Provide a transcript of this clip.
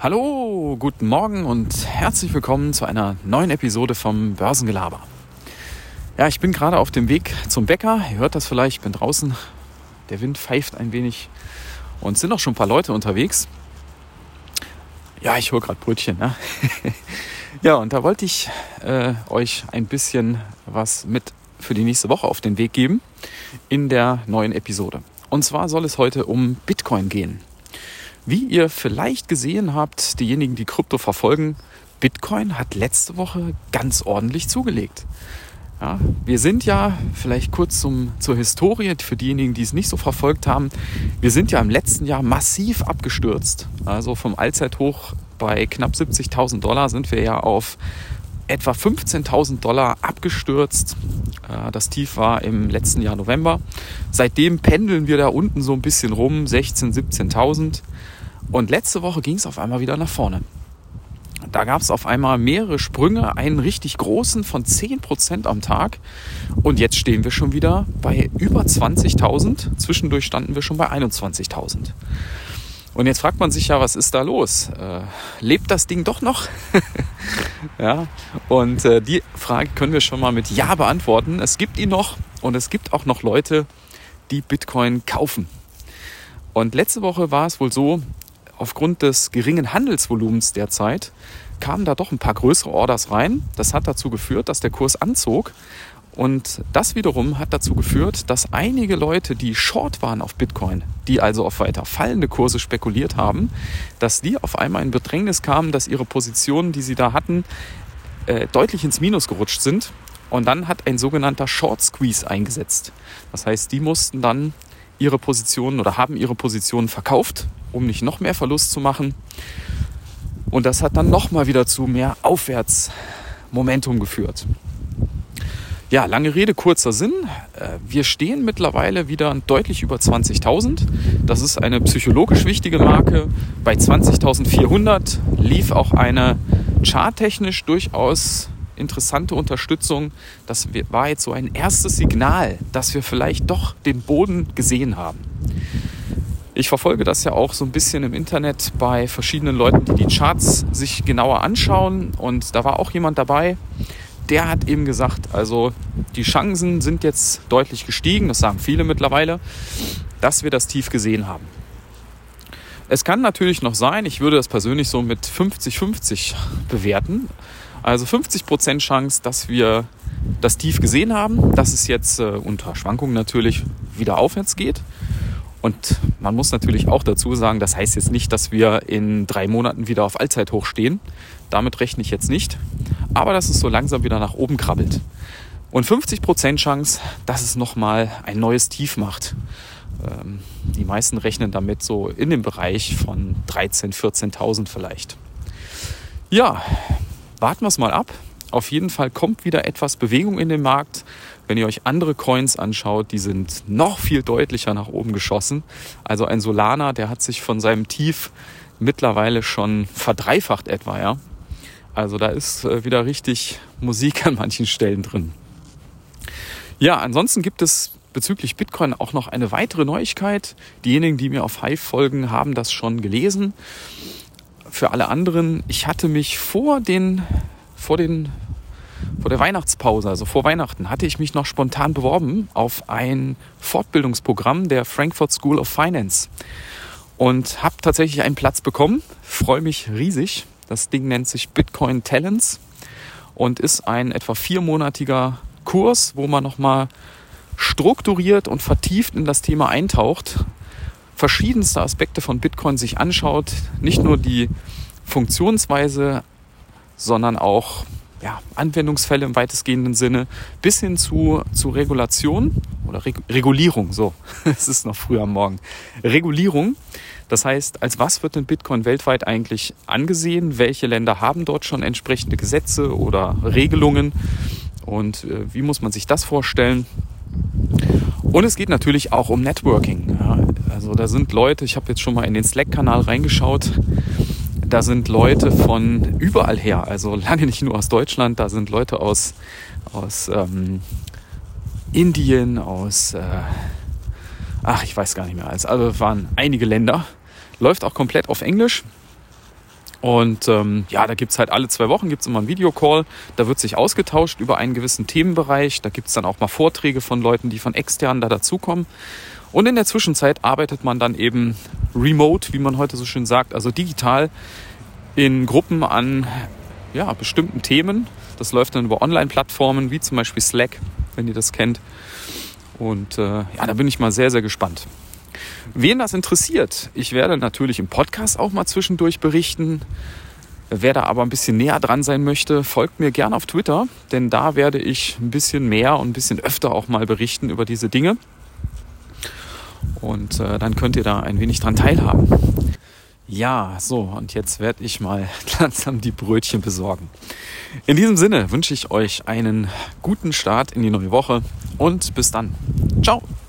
Hallo, guten Morgen und herzlich willkommen zu einer neuen Episode vom Börsengelaber. Ja, ich bin gerade auf dem Weg zum Bäcker. Ihr hört das vielleicht, ich bin draußen. Der Wind pfeift ein wenig und sind auch schon ein paar Leute unterwegs. Ja, ich hole gerade Brötchen. Ne? ja, und da wollte ich äh, euch ein bisschen was mit für die nächste Woche auf den Weg geben in der neuen Episode. Und zwar soll es heute um Bitcoin gehen. Wie ihr vielleicht gesehen habt, diejenigen, die Krypto verfolgen, Bitcoin hat letzte Woche ganz ordentlich zugelegt. Ja, wir sind ja, vielleicht kurz zum, zur Historie, für diejenigen, die es nicht so verfolgt haben, wir sind ja im letzten Jahr massiv abgestürzt. Also vom Allzeithoch bei knapp 70.000 Dollar sind wir ja auf etwa 15.000 Dollar abgestürzt. Äh, das Tief war im letzten Jahr November. Seitdem pendeln wir da unten so ein bisschen rum, 16.000, 17.000. Und letzte Woche ging es auf einmal wieder nach vorne. Da gab es auf einmal mehrere Sprünge, einen richtig großen von 10% am Tag. Und jetzt stehen wir schon wieder bei über 20.000. Zwischendurch standen wir schon bei 21.000. Und jetzt fragt man sich ja, was ist da los? Äh, lebt das Ding doch noch? ja, und äh, die Frage können wir schon mal mit Ja beantworten. Es gibt ihn noch und es gibt auch noch Leute, die Bitcoin kaufen. Und letzte Woche war es wohl so, aufgrund des geringen Handelsvolumens derzeit kamen da doch ein paar größere Orders rein. Das hat dazu geführt, dass der Kurs anzog. Und das wiederum hat dazu geführt, dass einige Leute, die short waren auf Bitcoin, die also auf weiter fallende Kurse spekuliert haben, dass die auf einmal in Bedrängnis kamen, dass ihre Positionen, die sie da hatten, äh, deutlich ins Minus gerutscht sind. Und dann hat ein sogenannter Short Squeeze eingesetzt. Das heißt, die mussten dann ihre Positionen oder haben ihre Positionen verkauft, um nicht noch mehr Verlust zu machen. Und das hat dann nochmal wieder zu mehr Aufwärtsmomentum geführt. Ja, lange Rede, kurzer Sinn. Äh, wir stehen mittlerweile wieder deutlich über 20.000. Das ist eine psychologisch wichtige Marke. Bei 20.400 lief auch eine charttechnisch durchaus interessante Unterstützung. Das war jetzt so ein erstes Signal, dass wir vielleicht doch den Boden gesehen haben. Ich verfolge das ja auch so ein bisschen im Internet bei verschiedenen Leuten, die die Charts sich genauer anschauen. Und da war auch jemand dabei, der hat eben gesagt, also die Chancen sind jetzt deutlich gestiegen, das sagen viele mittlerweile, dass wir das Tief gesehen haben. Es kann natürlich noch sein, ich würde das persönlich so mit 50-50 bewerten. Also 50% Chance, dass wir das Tief gesehen haben, dass es jetzt äh, unter Schwankungen natürlich wieder aufwärts geht. Und man muss natürlich auch dazu sagen, das heißt jetzt nicht, dass wir in drei Monaten wieder auf Allzeithoch stehen. Damit rechne ich jetzt nicht. Aber dass es so langsam wieder nach oben krabbelt. Und 50% Chance, dass es nochmal ein neues Tief macht. Ähm, die meisten rechnen damit so in dem Bereich von 13.000, 14.000 vielleicht. Ja, warten wir es mal ab. Auf jeden Fall kommt wieder etwas Bewegung in den Markt. Wenn ihr euch andere Coins anschaut, die sind noch viel deutlicher nach oben geschossen. Also ein Solana, der hat sich von seinem Tief mittlerweile schon verdreifacht etwa, ja. Also da ist äh, wieder richtig Musik an manchen Stellen drin. Ja, ansonsten gibt es bezüglich Bitcoin auch noch eine weitere Neuigkeit. Diejenigen, die mir auf Hive folgen, haben das schon gelesen. Für alle anderen, ich hatte mich vor den vor den vor der Weihnachtspause, also vor Weihnachten, hatte ich mich noch spontan beworben auf ein Fortbildungsprogramm der Frankfurt School of Finance und habe tatsächlich einen Platz bekommen. Freue mich riesig. Das Ding nennt sich Bitcoin Talents und ist ein etwa viermonatiger Kurs, wo man nochmal strukturiert und vertieft in das Thema eintaucht, verschiedenste Aspekte von Bitcoin sich anschaut, nicht nur die Funktionsweise sondern auch ja, Anwendungsfälle im weitestgehenden Sinne bis hin zu, zu Regulation oder Reg Regulierung. So, es ist noch früh am Morgen. Regulierung. Das heißt, als was wird denn Bitcoin weltweit eigentlich angesehen? Welche Länder haben dort schon entsprechende Gesetze oder Regelungen? Und äh, wie muss man sich das vorstellen? Und es geht natürlich auch um Networking. Ja, also da sind Leute, ich habe jetzt schon mal in den Slack-Kanal reingeschaut, da sind Leute von überall her, also lange nicht nur aus Deutschland, da sind Leute aus, aus ähm, Indien, aus, äh, ach, ich weiß gar nicht mehr, also waren einige Länder. Läuft auch komplett auf Englisch. Und ähm, ja, da gibt's halt alle zwei Wochen gibt's immer einen Videocall. Da wird sich ausgetauscht über einen gewissen Themenbereich. Da gibt's dann auch mal Vorträge von Leuten, die von externen da dazukommen. Und in der Zwischenzeit arbeitet man dann eben remote, wie man heute so schön sagt, also digital in Gruppen an ja, bestimmten Themen. Das läuft dann über Online-Plattformen wie zum Beispiel Slack, wenn ihr das kennt. Und äh, ja, da bin ich mal sehr, sehr gespannt. Wen das interessiert, ich werde natürlich im Podcast auch mal zwischendurch berichten. Wer da aber ein bisschen näher dran sein möchte, folgt mir gerne auf Twitter, denn da werde ich ein bisschen mehr und ein bisschen öfter auch mal berichten über diese Dinge. Und äh, dann könnt ihr da ein wenig dran teilhaben. Ja, so, und jetzt werde ich mal langsam die Brötchen besorgen. In diesem Sinne wünsche ich euch einen guten Start in die neue Woche und bis dann. Ciao.